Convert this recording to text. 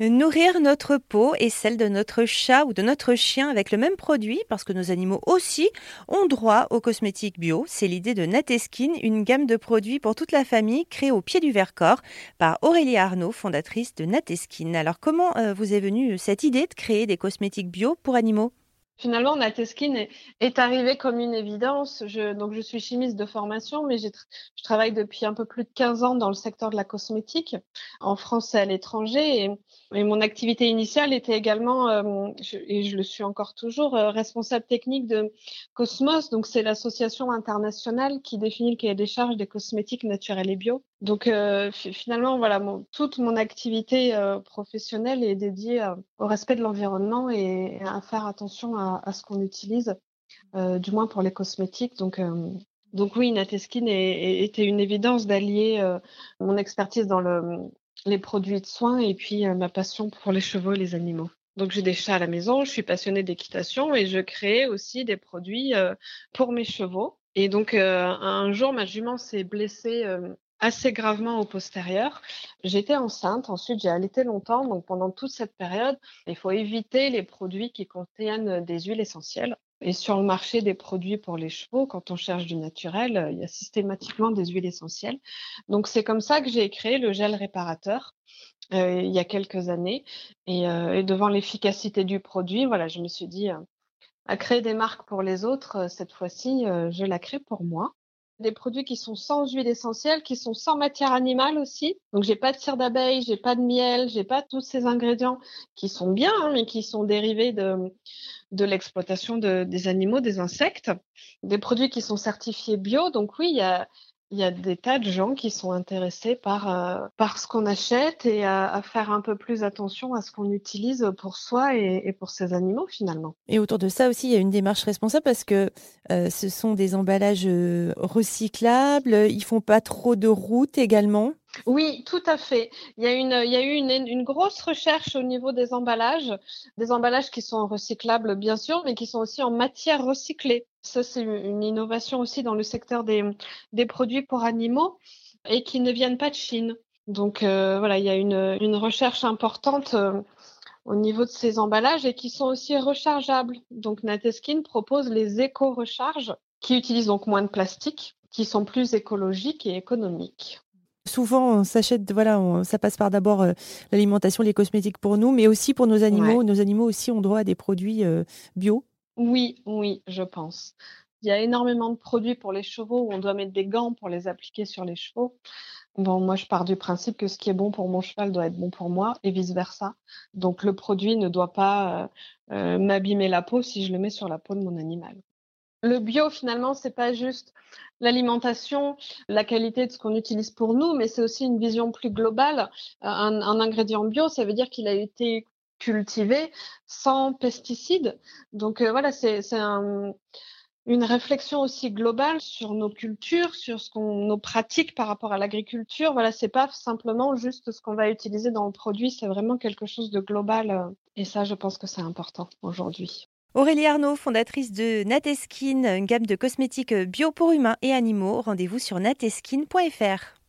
Nourrir notre peau et celle de notre chat ou de notre chien avec le même produit, parce que nos animaux aussi ont droit aux cosmétiques bio. C'est l'idée de Nateskin, une gamme de produits pour toute la famille créée au pied du Vercors par Aurélie Arnaud, fondatrice de Nateskin. Alors comment euh, vous est venue cette idée de créer des cosmétiques bio pour animaux? Finalement, Nateskin est, est arrivé comme une évidence. Je, donc, je suis chimiste de formation, mais je travaille depuis un peu plus de 15 ans dans le secteur de la cosmétique, en France et à l'étranger. Et, mon activité initiale était également, euh, et je le suis encore toujours, euh, responsable technique de Cosmos. Donc, c'est l'association internationale qui définit le cahier des charges des cosmétiques naturels et bio. Donc euh, finalement, voilà, toute mon activité professionnelle est dédiée au respect de l'environnement et, à faire attention à, à ce qu'on utilise, euh, du moins pour les cosmétiques. Donc, euh, donc oui, Nateskin était une évidence d'allier euh, mon expertise dans le, les produits de soins et puis ma passion pour les chevaux et les animaux. Donc j'ai des chats à la maison, je suis passionnée d'équitation et je crée aussi des produits pour mes chevaux. Et donc un jour, ma jument s'est blessée assez gravement au postérieur. J'étais enceinte, ensuite j'ai allaité longtemps, donc pendant toute cette période, il faut éviter les produits qui contiennent des huiles essentielles. Et sur le marché des produits pour les chevaux, quand on cherche du naturel, il y a systématiquement des huiles essentielles. Donc c'est comme ça que j'ai créé le gel réparateur euh, il y a quelques années. Et, euh, et devant l'efficacité du produit, voilà, je me suis dit, euh, à créer des marques pour les autres, cette fois-ci, je la crée pour moi des produits qui sont sans huile essentielle, qui sont sans matière animale aussi. Donc j'ai pas de cire d'abeille, j'ai pas de miel, j'ai pas tous ces ingrédients qui sont bien, hein, mais qui sont dérivés de de l'exploitation de, des animaux, des insectes. Des produits qui sont certifiés bio. Donc oui, il y a il y a des tas de gens qui sont intéressés par, euh, par ce qu'on achète et à, à, faire un peu plus attention à ce qu'on utilise pour soi et, et, pour ses animaux finalement. Et autour de ça aussi, il y a une démarche responsable parce que euh, ce sont des emballages euh, recyclables, ils font pas trop de route également? Oui, tout à fait. Il y a, une, il y a eu une, une, grosse recherche au niveau des emballages, des emballages qui sont recyclables bien sûr, mais qui sont aussi en matière recyclée. Ça, c'est une innovation aussi dans le secteur des, des produits pour animaux et qui ne viennent pas de Chine. Donc euh, voilà, il y a une, une recherche importante euh, au niveau de ces emballages et qui sont aussi rechargeables. Donc Nateskin propose les éco-recharges qui utilisent donc moins de plastique, qui sont plus écologiques et économiques. Souvent, on s'achète, voilà, on, ça passe par d'abord euh, l'alimentation, les cosmétiques pour nous, mais aussi pour nos animaux. Ouais. Nos animaux aussi ont droit à des produits bio. Oui, oui, je pense. Il y a énormément de produits pour les chevaux où on doit mettre des gants pour les appliquer sur les chevaux. Bon, moi, je pars du principe que ce qui est bon pour mon cheval doit être bon pour moi et vice versa. Donc, le produit ne doit pas euh, euh, m'abîmer la peau si je le mets sur la peau de mon animal. Le bio, finalement, c'est pas juste l'alimentation, la qualité de ce qu'on utilise pour nous, mais c'est aussi une vision plus globale. Un, un ingrédient bio, ça veut dire qu'il a été cultivé sans pesticides. Donc euh, voilà, c'est un, une réflexion aussi globale sur nos cultures, sur ce nos pratiques par rapport à l'agriculture. Voilà, c'est pas simplement juste ce qu'on va utiliser dans le produit, c'est vraiment quelque chose de global. euh, Et ça, je pense que c'est important aujourd'hui. Aurélie Arnaud, fondatrice de Nateskin, une gamme de cosmétiques bio pour humains et animaux. Rendez-vous sur nateskin.fr.